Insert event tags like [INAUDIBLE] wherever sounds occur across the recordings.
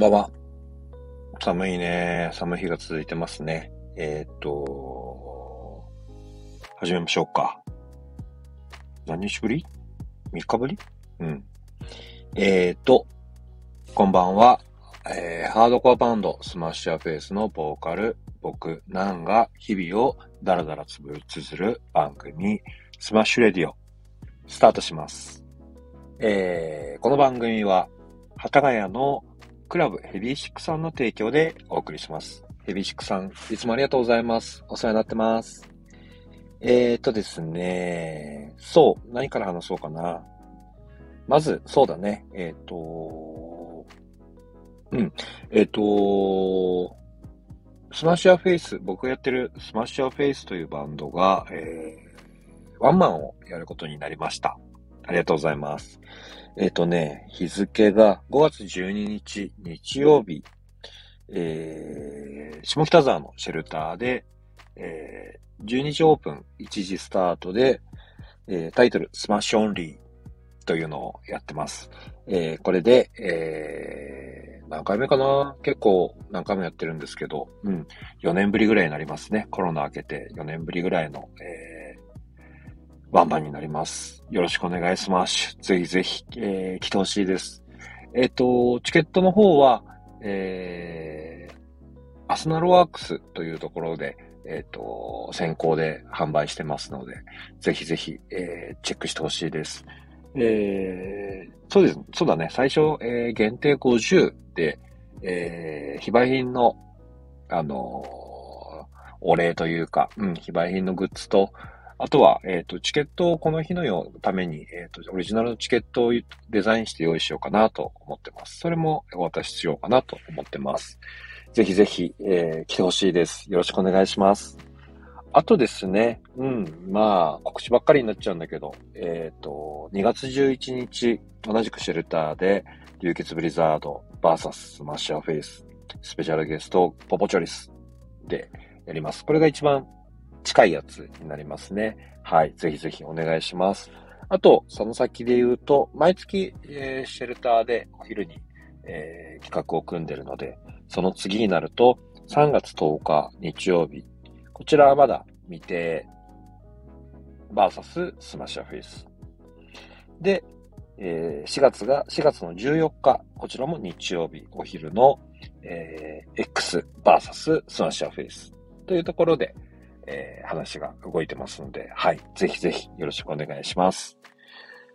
ばんは。寒いね。寒い日が続いてますね。えー、っと、始めましょうか。何日ぶり ?3 日ぶり？うん。えー、っと、こんばんは。えー、ハードコアバンド、スマッシャーフェイスのボーカル、僕、ナンが日々をダラダラつぶつづる番組、スマッシュレディオ、スタートします。えー、この番組は、幡ヶ谷のクラブヘビーシックさんの提供でお送りします。ヘビーシックさん、いつもありがとうございます。お世話になってます。えーとですね、そう、何から話そうかな。まず、そうだね、えっ、と、うん、えっ、ー、と、スマッシャーフェイス、僕がやってるスマッシャーフェイスというバンドが、えー、ワンマンをやることになりました。ありがとうございます。えっ、ー、とね、日付が5月12日日曜日、えー、下北沢のシェルターで、えー、12時オープン、1時スタートで、えー、タイトル、スマッシュオンリーというのをやってます。えー、これで、えー、何回目かな？結構何回もやってるんですけど、うん、4年ぶりぐらいになりますね。コロナ明けて4年ぶりぐらいの、えーワンバンになります。よろしくお願いします。ぜひぜひ、えー、来てほしいです。えっ、ー、と、チケットの方は、えー、アスナルワークスというところで、えっ、ー、と、先行で販売してますので、ぜひぜひ、えー、チェックしてほしいです。えー、そうです。そうだね。最初、えー、限定50で、えー、非売品の、あのー、お礼というか、うん、非売品のグッズと、あとは、えっ、ー、と、チケットをこの日のよために、えっ、ー、と、オリジナルのチケットをデザインして用意しようかなと思ってます。それもお渡ししようかなと思ってます。ぜひぜひ、えー、来てほしいです。よろしくお願いします。あとですね、うん、まあ、告知ばっかりになっちゃうんだけど、えっ、ー、と、2月11日、同じくシェルターで、流血ブリザード VS スマッシャーフェイス、スペシャルゲスト、ポポチョリスでやります。これが一番近いやつになりますね。はい。ぜひぜひお願いします。あと、その先で言うと、毎月、えー、シェルターでお昼に、えー、企画を組んでるので、その次になると、3月10日日曜日。こちらはまだ未定、バーサススマッシャーフェイス。で、えー、4月が、4月の14日、こちらも日曜日お昼の、えー、X バーサススマッシャーフェイスというところで、えー、話が動いてますので、はい。ぜひぜひよろしくお願いします。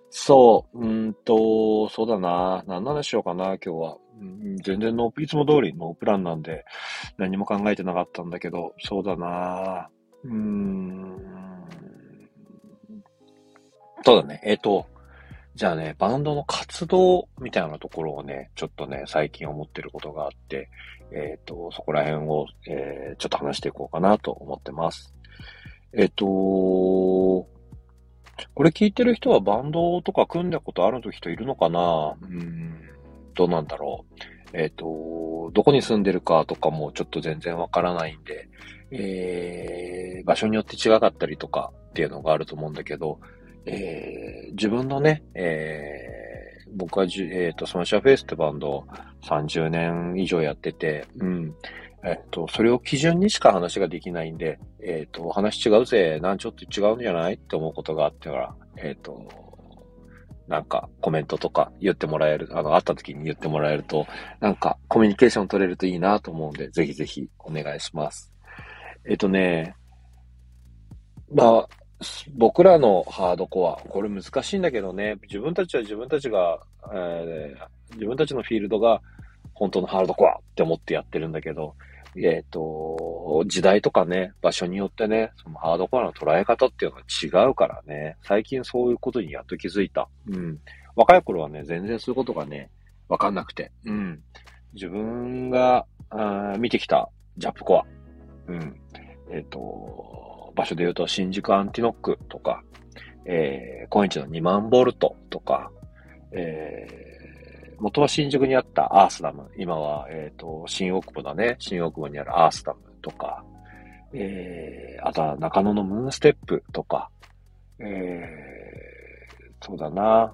そう、うんと、そうだな。何の話しようかな、今日は。うん、全然ノー、いつも通りノープランなんで、何も考えてなかったんだけど、そうだな。うーん。そうだね。えっ、ー、と、じゃあね、バンドの活動みたいなところをね、ちょっとね、最近思ってることがあって、えっ、ー、と、そこら辺を、えー、ちょっと話していこうかなと思ってます。えっ、ー、と、これ聞いてる人はバンドとか組んだことある人いるのかな？うん、どうなんだろう？えっ、と、どこに住んでるかとかもちょっと全然わからないんで、えー、場所によって違かったりとかっていうのがあると思うんだけど、えー、自分のね、えー、僕はじ、えっ、ー、と、スマッシャーフェイスってバンドを30年以上やってて、うん。えっ、と、それを基準にしか話ができないんで、えっ、と、話違うぜ、なんちょっと違うんじゃないって思うことがあってから、えっ、と、なんかコメントとか言ってもらえる、あの、会った時に言ってもらえると、なんかコミュニケーション取れるといいなと思うんで、ぜひぜひお願いします。えっ、とね、まあ、僕らのハードコア、これ難しいんだけどね、自分たちは自分たちが、えー、自分たちのフィールドが本当のハードコアって思ってやってるんだけど、えっ、ー、と、時代とかね、場所によってね、そのハードコアの捉え方っていうのは違うからね、最近そういうことにやっと気づいた。うん。若い頃はね、全然そういうことがね、わかんなくて。うん。自分が、あ見てきたジャップコア。うん。えっ、ー、と、場所で言うと、新宿アンティノックとか、えー、今日の2万ボルトとか、えー、元は新宿にあったアースダム、今は、えっ、ー、と、新大久保だね。新大久保にあるアースダムとか、えー、あとは中野のムーンステップとか、えー、そうだな。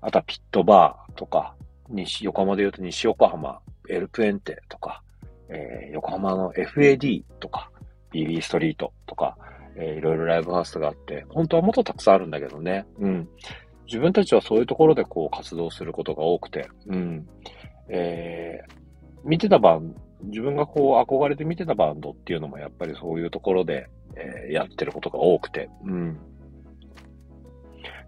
あとはピットバーとか、西、横浜で言うと西横浜、エルプエンテとか、えー、横浜の FAD とか、BB ストリートとか、えー、いろいろライブハウスがあって、本当はもっとたくさんあるんだけどね。うん。自分たちはそういうところでこう活動することが多くて、うん。えー、見てたバン自分がこう憧れて見てたバンドっていうのもやっぱりそういうところで、えー、やってることが多くて、うん。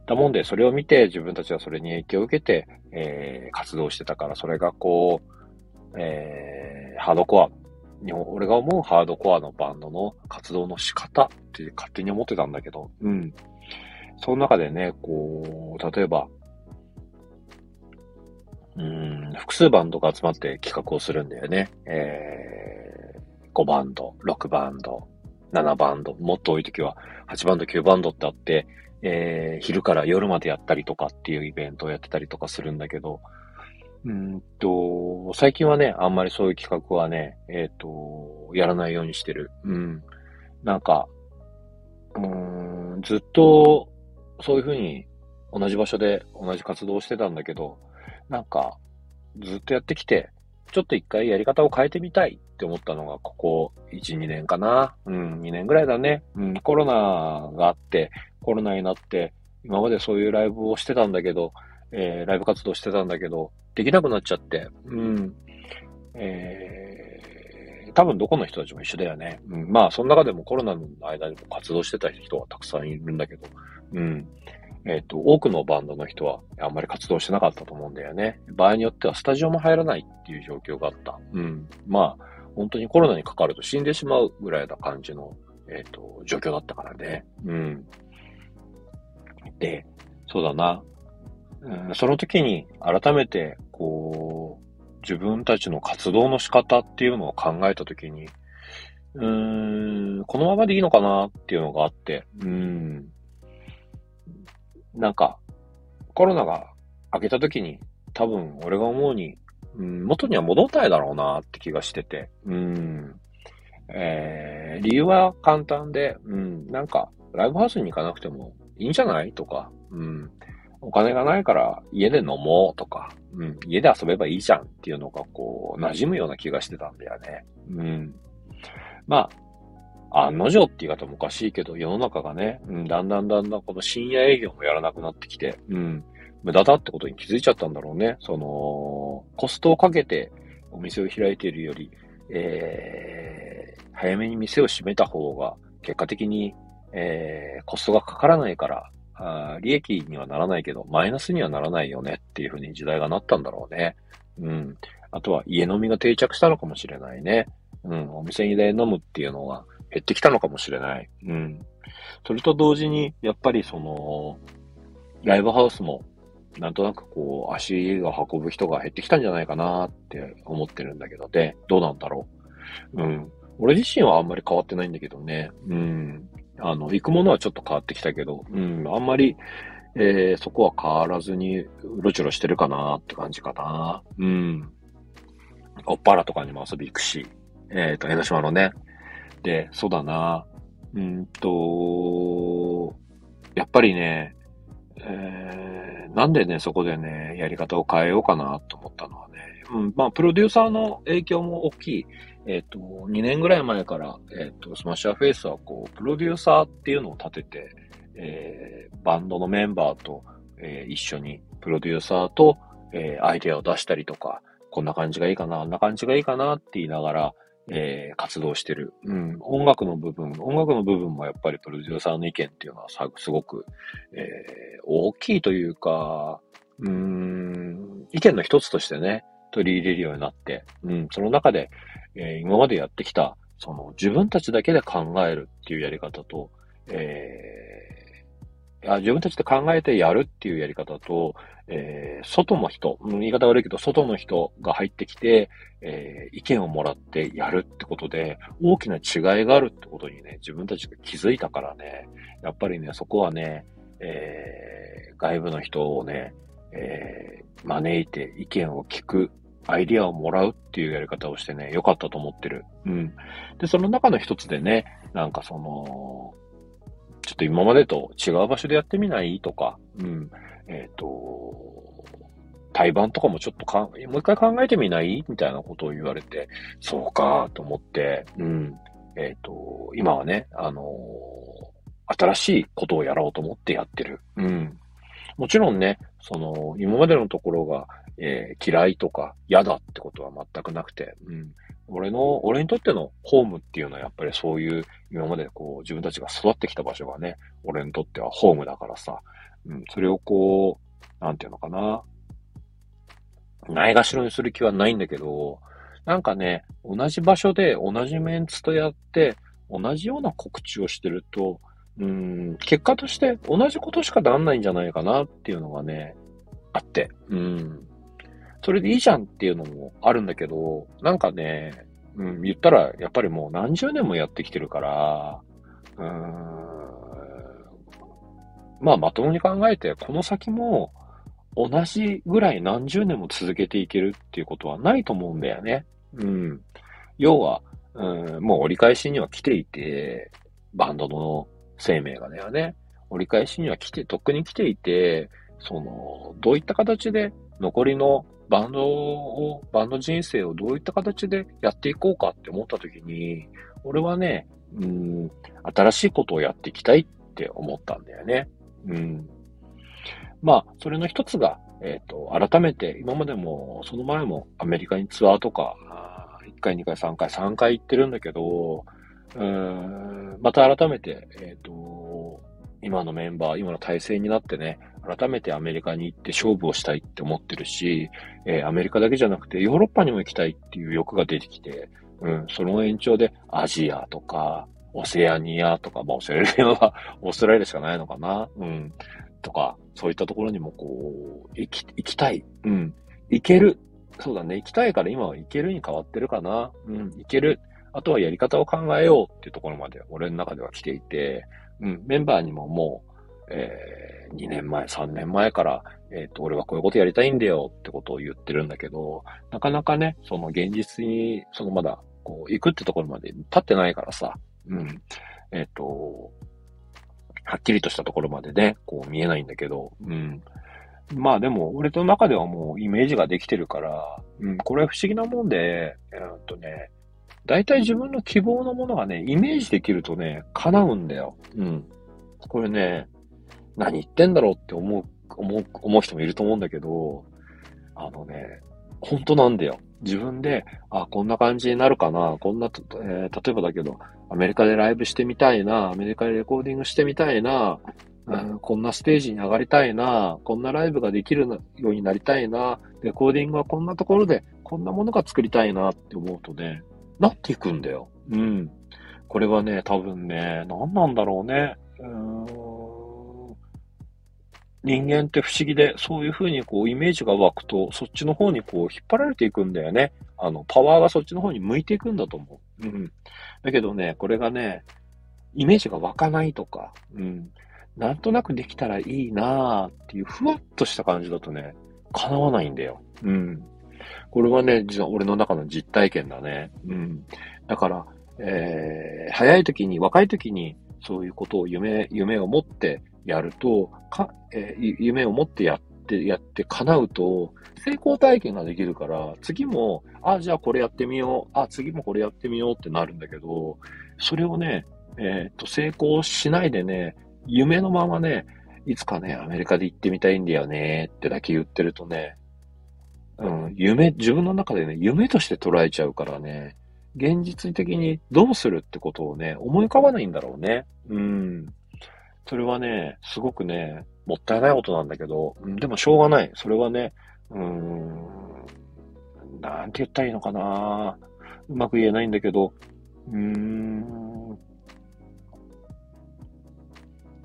だもんで、それを見て自分たちはそれに影響を受けて、えー、活動してたから、それがこう、えー、ハードコア、日本、俺が思うハードコアのバンドの活動の仕方って勝手に思ってたんだけど、うん。その中でね、こう、例えば、うん、複数バンドが集まって企画をするんだよね。えー、5バンド、6バンド、7バンド、もっと多い時は8バンド、9バンドってあって、えー、昼から夜までやったりとかっていうイベントをやってたりとかするんだけど、うんと、最近はね、あんまりそういう企画はね、えっ、ー、と、やらないようにしてる。うん。なんか、うん、ずっと、そういうふうに同じ場所で同じ活動をしてたんだけど、なんか、ずっとやってきて、ちょっと一回やり方を変えてみたいって思ったのが、ここ1、2年かな。うん、2年ぐらいだね。うん、コロナがあって、コロナになって、今までそういうライブをしてたんだけど、えー、ライブ活動してたんだけど、できなくなっちゃって、うん。えー、多分どこの人たちも一緒だよね。うん、まあ、その中でもコロナの間にも活動してた人はたくさんいるんだけど、うん。えっ、ー、と、多くのバンドの人はあんまり活動してなかったと思うんだよね。場合によってはスタジオも入らないっていう状況があった。うん。まあ、本当にコロナにかかると死んでしまうぐらいな感じの、えっ、ー、と、状況だったからね。うん。で、そうだな。うん、その時に改めて、こう、自分たちの活動の仕方っていうのを考えた時に、うーん、このままでいいのかなっていうのがあって、うん。なんか、コロナが明けた時に、多分俺が思うに、うん、元には戻ったいだろうなって気がしてて、うん。えー、理由は簡単で、うん、なんか、ライブハウスに行かなくてもいいんじゃない？とか、うん。お金がないから家で飲もうとか、うん、家で遊べばいいじゃんっていうのがこう、馴染むような気がしてたんだよね。うん。まあ、案の定って言い方もおかしいけど、世の中がね、うん、だんだんだんだんこの深夜営業もやらなくなってきて、うん、無駄だってことに気づいちゃったんだろうね。その、コストをかけてお店を開いているより、えー、早めに店を閉めた方が、結果的に、えー、コストがかからないから、あ利益にはならないけど、マイナスにはならないよねっていうふうに時代がなったんだろうね。うん。あとは家飲みが定着したのかもしれないね。うん。お店で飲むっていうのは、減ってきたのかもしれない。うん。それと同時に、やっぱりその、ライブハウスも、なんとなくこう、足が運ぶ人が減ってきたんじゃないかなって思ってるんだけど、で、どうなんだろう。うん。俺自身はあんまり変わってないんだけどね。うん。あの、行くものはちょっと変わってきたけど、うん。あんまり、えー、そこは変わらずに、うろちょろしてるかなって感じかな。うん。おっぱらとかにも遊び行くし、えっ、ー、と、江ノ島のね、で、そうだな。うんと、やっぱりね、えー、なんでね、そこでね、やり方を変えようかなと思ったのはね、うん、まあ、プロデューサーの影響も大きい。えっ、と、2年ぐらい前から、えっ、と、スマッシャーフェイスは、こう、プロデューサーっていうのを立てて、えー、バンドのメンバーと、えー、一緒に、プロデューサーと、えー、アイデアを出したりとか、こんな感じがいいかな、あんな感じがいいかなって言いながら、えー、活動してる。うん。音楽の部分、音楽の部分もやっぱりプロデューサーの意見っていうのはさ、すごく、えー、大きいというか、うん、意見の一つとしてね、取り入れるようになって、うん、その中で、えー、今までやってきた、その自分たちだけで考えるっていうやり方と、えあ自分たちで考えてやるっていうやり方と、えー、外の人、言い方悪いけど、外の人が入ってきて、えー、意見をもらってやるってことで、大きな違いがあるってことにね、自分たちが気づいたからね、やっぱりね、そこはね、えー、外部の人をね、えー、招いて意見を聞く、アイディアをもらうっていうやり方をしてね、良かったと思ってる。うん。で、その中の一つでね、なんかその、ちょっと今までと違う場所でやってみない？とか、うん。えっ、ー、と、対バンとかもちょっとか、もう一回考えてみない？みたいなことを言われて、そうかと思って、うん。えっ、ー、と、今はね、あのー、新しいことをやろうと思ってやってる。うん。もちろんね、その、今までのところが、えー、嫌いとか嫌だってことは全くなくて、うん。俺の、俺にとってのホームっていうのはやっぱりそういう、今までこう、自分たちが育ってきた場所がね、俺にとってはホームだからさ、うん、それをこう、なんていうのかな、ないがしろにする気はないんだけど、なんかね、同じ場所で同じメンツとやって、同じような告知をしてると、うん、結果として同じことしかなんないんじゃないかなっていうのがね、あって、うん。それでいいじゃんっていうのもあるんだけど、なんかね、うん、言ったら、やっぱりもう何十年もやってきてるから、うん、まあまともに考えて、この先も同じぐらい何十年も続けていけるっていうことはないと思うんだよね。うん。要は、うん、もう折り返しには来ていて、バンドの生命がね、折り返しには来て、とっくに来ていて、その、どういった形で残りのバンドを、バンド人生をどういった形でやっていこうかって思った時に、俺はね、うん、新しいことをやっていきたいって思ったんだよね。うん。まあ、それの一つが、えっ、ー、と、改めて、今までも、その前もアメリカにツアーとか、1回、2回、3回、3回行ってるんだけど、うん、また改めて、えっ、ー、と、今のメンバー、今の体制になってね、改めてアメリカに行って勝負をしたいって思ってるし、えー、アメリカだけじゃなくてヨーロッパにも行きたいっていう欲が出てきて、うん、その延長でアジアとか、オセアニアとか、まあオセアニアは [LAUGHS] オーストラリアしかないのかなうん。とか、そういったところにもこう、行き、行きたい。うん。行ける。そうだね。行きたいから今は行けるに変わってるかな。うん。行ける。あとはやり方を考えようっていうところまで俺の中では来ていて、うん。メンバーにももう、えー、2年前、3年前から、えっ、ー、と、俺はこういうことやりたいんだよってことを言ってるんだけど、なかなかね、その現実に、そのまだ、こう、行くってところまで立ってないからさ、うん。えっ、ー、と、はっきりとしたところまでね、こう見えないんだけど、うん。まあでも、俺の中ではもうイメージができてるから、うん、これは不思議なもんで、えー、っとね、大体自分の希望のものがね、イメージできるとね、叶うんだよ。うん。これね、何言ってんだろうって思う、思う、思う人もいると思うんだけど、あのね、本当なんだよ。自分で、あ、こんな感じになるかな、こんな、えー、例えばだけど、アメリカでライブしてみたいな、アメリカでレコーディングしてみたいな、うん、こんなステージに上がりたいな、こんなライブができるようになりたいな、レコーディングはこんなところで、こんなものが作りたいなって思うとね、なっていくんだよ。うん。これはね、多分ね、何なんだろうね。うーん人間って不思議で、そういう風にこうイメージが湧くと、そっちの方にこう引っ張られていくんだよね。あの、パワーがそっちの方に向いていくんだと思う。うん。だけどね、これがね、イメージが湧かないとか、うん。なんとなくできたらいいなーっていうふわっとした感じだとね、叶わないんだよ。うん。これはね、実は俺の中の実体験だね。うん。だから、えー、早い時に、若い時に、そういうことを夢、夢を持ってやると、か、えー、夢を持ってやって、やって叶うと、成功体験ができるから、次も、あ、じゃあこれやってみよう。あ、次もこれやってみようってなるんだけど、それをね、えっ、と、成功しないでね、夢のままね、いつかね、アメリカで行ってみたいんだよねってだけ言ってるとね、うん、夢、自分の中でね、夢として捉えちゃうからね、現実的にどうするってことをね、思い浮かばないんだろうね。うん。それはね、すごくね、もったいないことなんだけど、でもしょうがない。それはね、うーん、なんて言ったらいいのかなうまく言えないんだけど、うーん、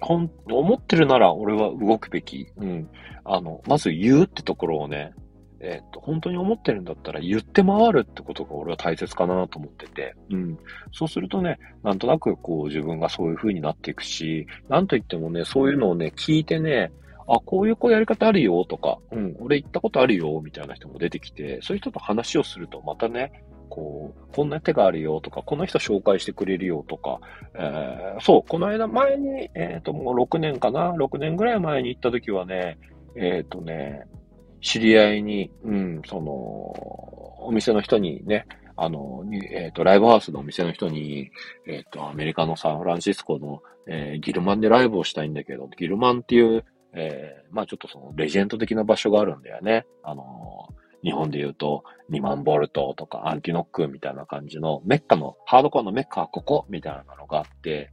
ほん、思ってるなら俺は動くべき。うん。あの、まず言うってところをね、えっ、と、本当に思ってるんだったら言って回るってことが俺は大切かなと思ってて、うん。そうするとね、なんとなくこう自分がそういう風になっていくし、なんといってもね、そういうのをね、聞いてね、あ、こういうこうやり方あるよとか、うん、俺行ったことあるよみたいな人も出てきて、そういう人と話をするとまたね、こう、こんな手があるよとか、この人紹介してくれるよとか、えー、そう、この間前に、えっ、ー、と、もう6年かな ?6 年ぐらい前に行った時はね、えっ、ー、とね、知り合いに、うん、その、お店の人にね、あの、えっ、ー、と、ライブハウスのお店の人に、えっ、ー、と、アメリカのサンフランシスコの、えー、ギルマンでライブをしたいんだけど、ギルマンっていう、えー、まあちょっとその、レジェンド的な場所があるんだよね。あの日本で言うと、2万ボルトとかアンティノックみたいな感じの、メッカの、ハードコアのメッカはここみたいなのがあって、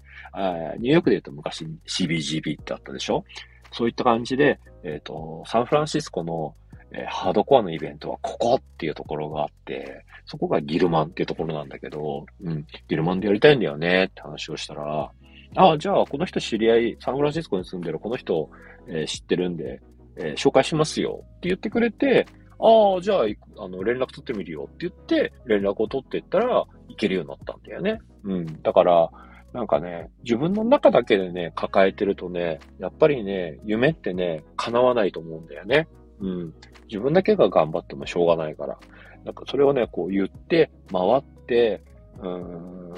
ニューヨークで言うと昔 CBGB ってあったでしょ？そういった感じで、えっ、ー、と、サンフランシスコの、えー、ハードコアのイベントはここっていうところがあって、そこがギルマンっていうところなんだけど、うん、ギルマンでやりたいんだよねって話をしたら、ああ、じゃあこの人知り合い、サンフランシスコに住んでるこの人、えー、知ってるんで、えー、紹介しますよって言ってくれて、ああ、じゃあ、あの、連絡取ってみるよって言って、連絡を取っていったら、いけるようになったんだよね。うん。だから、なんかね、自分の中だけでね、抱えてるとね、やっぱりね、夢ってね、叶わないと思うんだよね。うん。自分だけが頑張ってもしょうがないから。なんかそれをね、こう言って、回って、うん、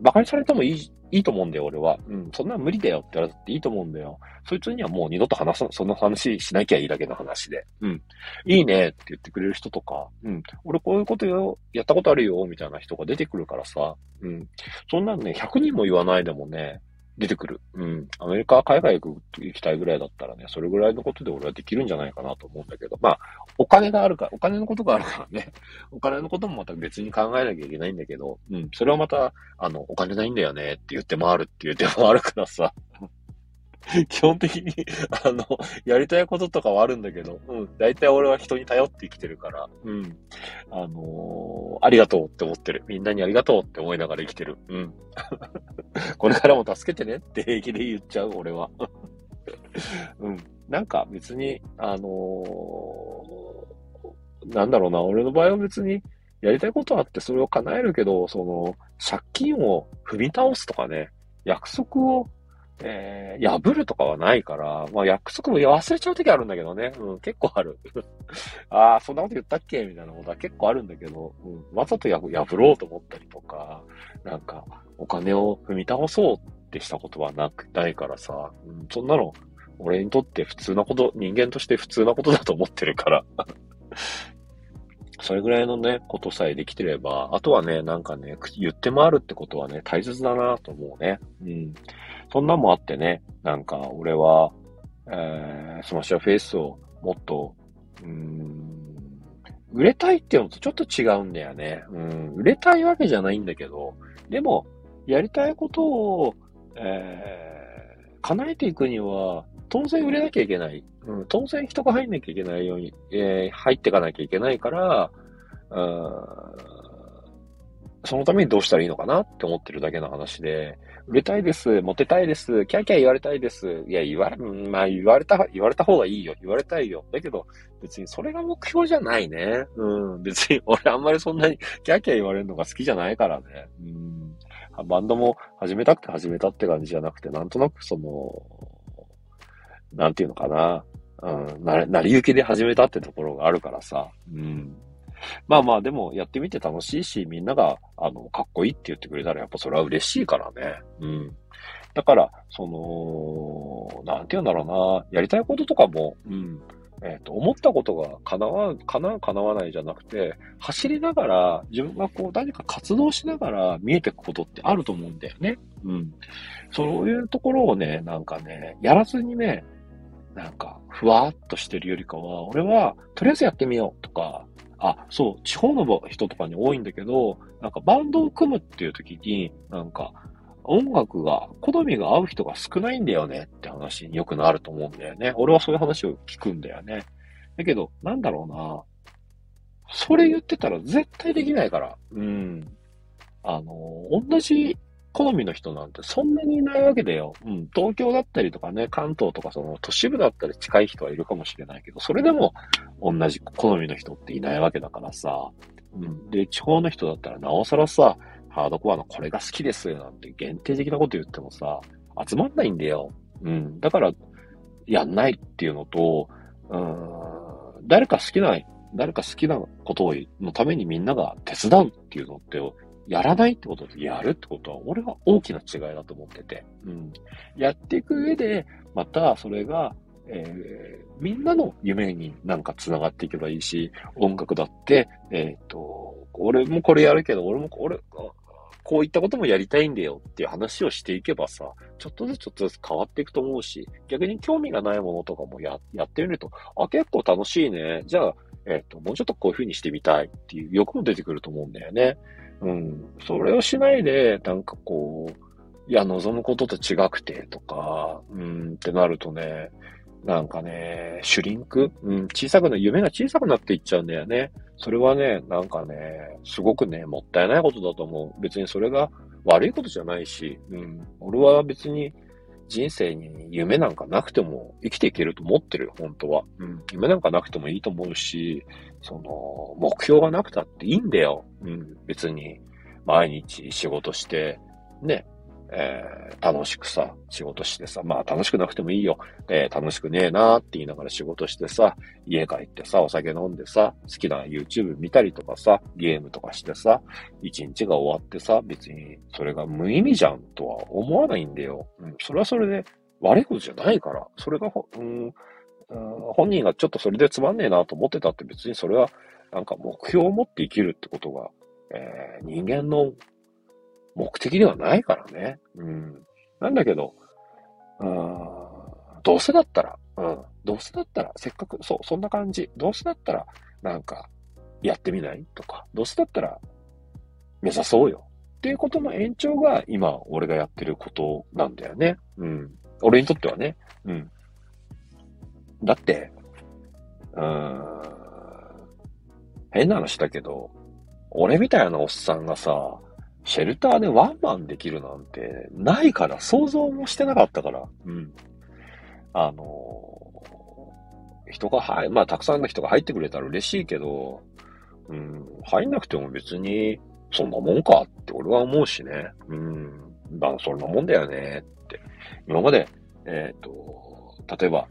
馬鹿にされてもいいいいと思うんだよ、俺は。うん、そんな無理だよって言われていいと思うんだよ。そいつにはもう二度と話さ、その話しなきゃいいだけの話で。うん。いいねって言ってくれる人とか、うん。俺こういうことよ、やったことあるよ、みたいな人が出てくるからさ。うん。そんなんね、100人も言わないでもね、出てくる。うん。アメリカ、海外行く、行きたいぐらいだったらね、それぐらいのことで俺はできるんじゃないかなと思うんだけど、まあ、お金があるから、お金のことがあるからね、[LAUGHS] お金のこともまた別に考えなきゃいけないんだけど、うん。それはまた、あの、お金ないんだよねって言って回るっていう手もあるからさ。[LAUGHS] 基本的に、あの、やりたいこととかはあるんだけど、うん、大体俺は人に頼って生きてるから、うん、あのー、ありがとうって思ってる。みんなにありがとうって思いながら生きてる。うん。[LAUGHS] これからも助けてねって平気で言っちゃう、俺は。[LAUGHS] うん。なんか別に、あのー、なんだろうな、俺の場合は別に、やりたいことあってそれを叶えるけど、その、借金を踏み倒すとかね、約束をえー、破るとかはないから、まあ約束も忘れちゃう時あるんだけどね。うん、結構ある。[LAUGHS] ああ、そんなこと言ったっけ？みたいなことは結構あるんだけど、うん、わざと破ろうと思ったりとか、なんか、お金を踏み倒そうってしたことはなく、ないからさ、うん、そんなの、俺にとって普通なこと、人間として普通なことだと思ってるから。[LAUGHS] それぐらいのね、ことさえできてれば、あとはね、なんかね、言って回るってことはね、大切だなと思うね。うん。そんなもあってね、なんか俺は、えー、スマッシャーフェイスをもっと、うん、売れたいっていうのとちょっと違うんだよね。うん、売れたいわけじゃないんだけど、でも、やりたいことを、えー、叶えていくには、当然売れなきゃいけない。うん、当然人が入んなきゃいけないように、えー、入っていかなきゃいけないから、うんそのためにどうしたらいいのかなって思ってるだけの話で、売れたいです、モテたいです、キャーキャー言われたいです。いや、言われ、まあ言われた、言われた方がいいよ。言われたいよ。だけど、別にそれが目標じゃないね。うん。別に [LAUGHS] 俺あんまりそんなにキャーキャー言われるのが好きじゃないからね。うん。バンドも始めたくて始めたって感じじゃなくて、なんとなくその、なんていうのかな。うん、な、成り行きで始めたってところがあるからさ。うん。[LAUGHS] まあまあ、でもやってみて楽しいし、みんなが、あの、かっこいいって言ってくれたら、やっぱそれは嬉しいからね。うん。だから、その、なんて言うんだろうな、やりたいこととかも、うん。えっ、ー、と、思ったことが叶わ、叶う、叶わないじゃなくて、走りながら、自分がこう何か活動しながら見えてくことってあると思うんだよね。うん。そういうところをね、なんかね、やらずにね、なんか、ふわっとしてるよりかは、俺は、とりあえずやってみようとか、あ、そう、地方の人とかに多いんだけど、なんかバンドを組むっていう時に、なんか、音楽が、好みが合う人が少ないんだよねって話によくなると思うんだよね。俺はそういう話を聞くんだよね。だけど、なんだろうな。それ言ってたら絶対できないから。うん。あの、同じ好みの人なんてそんなにいないわけだよ。うん。東京だったりとかね、関東とかその都市部だったり近い人はいるかもしれないけど、それでも同じ好みの人っていないわけだからさ。うん。で、地方の人だったらなおさらさ、ハードコアのこれが好きですなんて限定的なこと言ってもさ、集まんないんだよ。うん。だから、やんないっていうのと、うん、誰か好きな、誰か好きなことをのためにみんなが手伝うっていうのってやらないってこととやるってことは、俺は大きな違いだと思ってて。うん。やっていく上で、またそれが、えー、みんなの夢になんか繋がっていけばいいし、音楽だって、えっ、ー、と、俺もこれやるけど、俺も、俺、こういったこともやりたいんだよっていう話をしていけばさ、ちょっとずつちょっとずつ変わっていくと思うし、逆に興味がないものとかもや、やってみると、あ、結構楽しいね。じゃあ、えっ、ー、と、もうちょっとこういう風にしてみたいっていう欲も出てくると思うんだよね。うん。それをしないで、なんかこう、いや、望むことと違くてとか、うんってなるとね、なんかね、シュリンク？うん、小さくな、夢が小さくなっていっちゃうんだよね。それはね、なんかね、すごくね、もったいないことだと思う。別にそれが悪いことじゃないし、うん。俺は別に人生に夢なんかなくても生きていけると思ってるよ、本当は。うん。夢なんかなくてもいいと思うし、その、目標がなくたっていいんだよ。うん。別に、毎日仕事して、ね、えー、楽しくさ、仕事してさ、まあ楽しくなくてもいいよ。えー、楽しくねえなーって言いながら仕事してさ、家帰ってさ、お酒飲んでさ、好きな YouTube 見たりとかさ、ゲームとかしてさ、一日が終わってさ、別にそれが無意味じゃんとは思わないんだよ。うん、それはそれで悪いことじゃないから。それがほ、うん、本人がちょっとそれでつまんねえなと思ってたって別にそれはなんか目標を持って生きるってことが、えー、人間の目的ではないからね。うん。なんだけど、うん、どうせだったら、うん、どうせだったら、せっかく、そう、そんな感じ。どうせだったら、なんか、やってみない？とか、どうせだったら、目指そうよ。っていうことの延長が、今、俺がやってることなんだよね。うん。俺にとってはね。うん。だって、うーん、変な話だけど、俺みたいなおっさんがさ、シェルターでワンマンできるなんてないから、想像もしてなかったから。うん。あのー、人が入、まあ、たくさんの人が入ってくれたら嬉しいけど、うん、入んなくても別に、そんなもんかって俺は思うしね。うん。まあ、そんなもんだよねって。今まで、えっ、ー、と、例えば、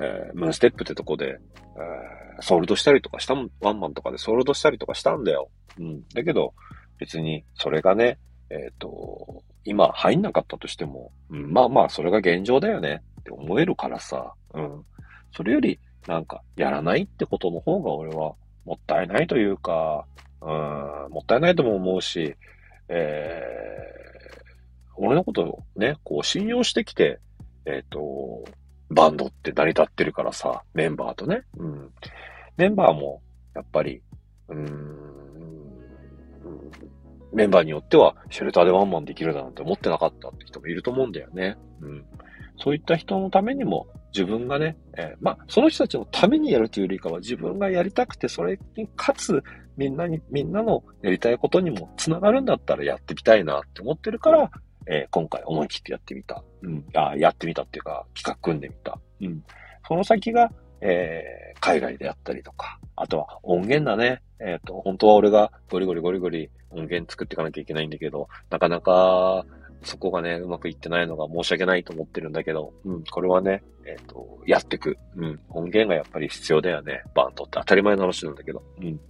えー、ムーンステップってとこで、えー、ソールドしたりとかした、ワンマンとかでソールドしたりとかしたんだよ。うん。だけど、別にそれがね、えっ、ー、と、今入んなかったとしても、うん、まあまあそれが現状だよねって思えるからさ、うん。それよりなんかやらないってことの方が俺はもったいないというか、うん、もったいないとも思うし、えー、俺のことをね、こう信用してきて、えっ、ー、と、バンドって成り立ってるからさ、メンバーとね。うん。メンバーも、やっぱり、うん、メンバーによっては、シェルターでワンマンできるだなんて思ってなかったって人もいると思うんだよね。うん。そういった人のためにも、自分がね、えー、まあ、その人たちのためにやるというよりかは、自分がやりたくて、それに、かつ、みんなに、みんなのやりたいことにも繋がるんだったらやってみたいなって思ってるから、えー、今回思い切ってやってみた。うん。あやってみたっていうか、企画組んでみた。うん。その先が、えー、海外であったりとか、あとは音源だね。えっ、ー、と、本当は俺がゴリゴリゴリゴリ音源作っていかなきゃいけないんだけど、なかなかそこがね、うまくいってないのが申し訳ないと思ってるんだけど、うん、これはね、えっ、ー、と、やってく。うん、音源がやっぱり必要だよね。バンドって当たり前の話なんだけど、うん。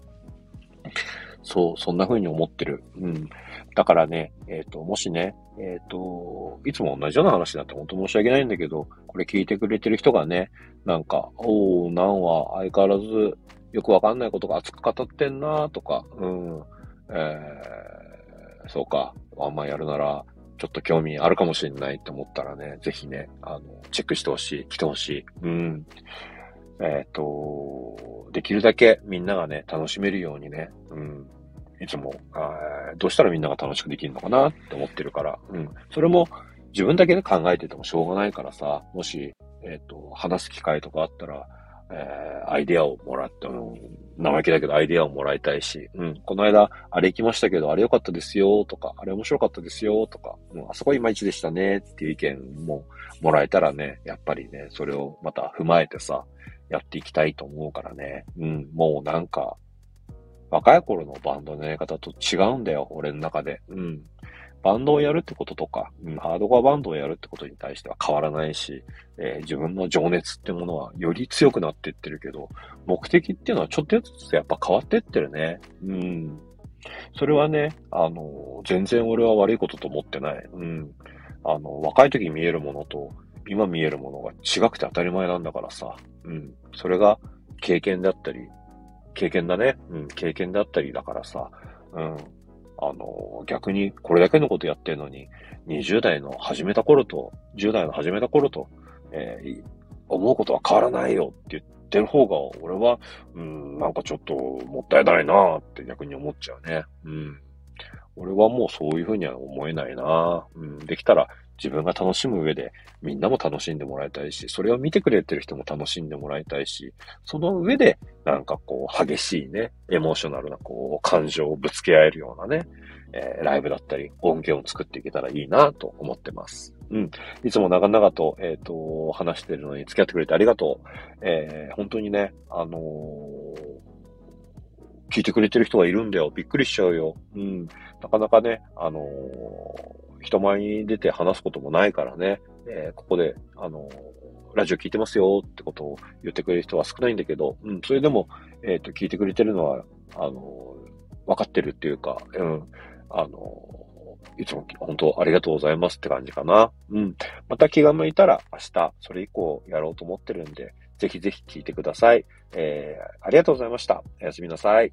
そう、そんな風に思ってる。うん。だからね、えっ、ー、と、もしね、えっ、ー、と、いつも同じような話だって本当申し訳ないんだけど、これ聞いてくれてる人がね、なんか、おー、なんは相変わらずよくわかんないことが熱く語ってんなーとか、うん、えー、そうか、あんまやるなら、ちょっと興味あるかもしれないって思ったらね、ぜひね、あの、チェックしてほしい、来てほしい。うん。えっ、ー、と、できるだけみんながね、楽しめるようにね、うん。いつも、どうしたらみんなが楽しくできるのかなって思ってるから、うん。それも自分だけで考えててもしょうがないからさ、もし、えっ、ー、と、話す機会とかあったら、えー、アイデアをもらって、うん、生意気だけどアイデアをもらいたいし、うん、この間、あれ行きましたけど、あれ良かったですよ、とか、あれ面白かったですよ、とか、うん、あそこいまいちでしたね、っていう意見ももらえたらね、やっぱりね、それをまた踏まえてさ、やっていきたいと思うからね、うん、もうなんか、若い頃のバンドのやり方と違うんだよ、俺の中で。うん。バンドをやるってこととか、うん、ハードコアバンドをやるってことに対しては変わらないし、えー、自分の情熱ってものはより強くなっていってるけど、目的っていうのはちょっとずつやっぱ変わっていってるね。うん。それはね、あの、全然俺は悪いことと思ってない。うん。あの、若い時に見えるものと、今見えるものが違くて当たり前なんだからさ。うん。それが経験だったり、経験だね。うん、経験だったりだからさ。うん。あの、逆にこれだけのことやってるのに、20代の始めた頃と、10代の始めた頃と、えー、思うことは変わらないよって言ってる方が、俺は、うん、なんかちょっともったいないなって逆に思っちゃうね。うん。俺はもうそういうふうには思えないなうん。できたら自分が楽しむ上でみんなも楽しんでもらいたいし、それを見てくれてる人も楽しんでもらいたいし、その上でなんかこう激しいね、エモーショナルなこう感情をぶつけ合えるようなね、えー、ライブだったり音源を作っていけたらいいなと思ってます。うん。いつも長々と、えっ、ー、と、話してるのに付き合ってくれてありがとう。えー、本当にね、あの聞いてくれてる人がいるんだよ。びっくりしちゃうよ。うん。なかなかね、あの人前に出て話すこともないからね、えー、ここで、あのラジオ聞いてますよってことを言ってくれる人は少ないんだけど、うん、それでも、えっ、ー、と、聞いてくれてるのは、あの分かってるっていうか、うん、あのいつも本当ありがとうございますって感じかな。うん。また気が向いたら明日、それ以降やろうと思ってるんで、ぜひぜひ聞いてください。えー、ありがとうございました。おやすみなさい。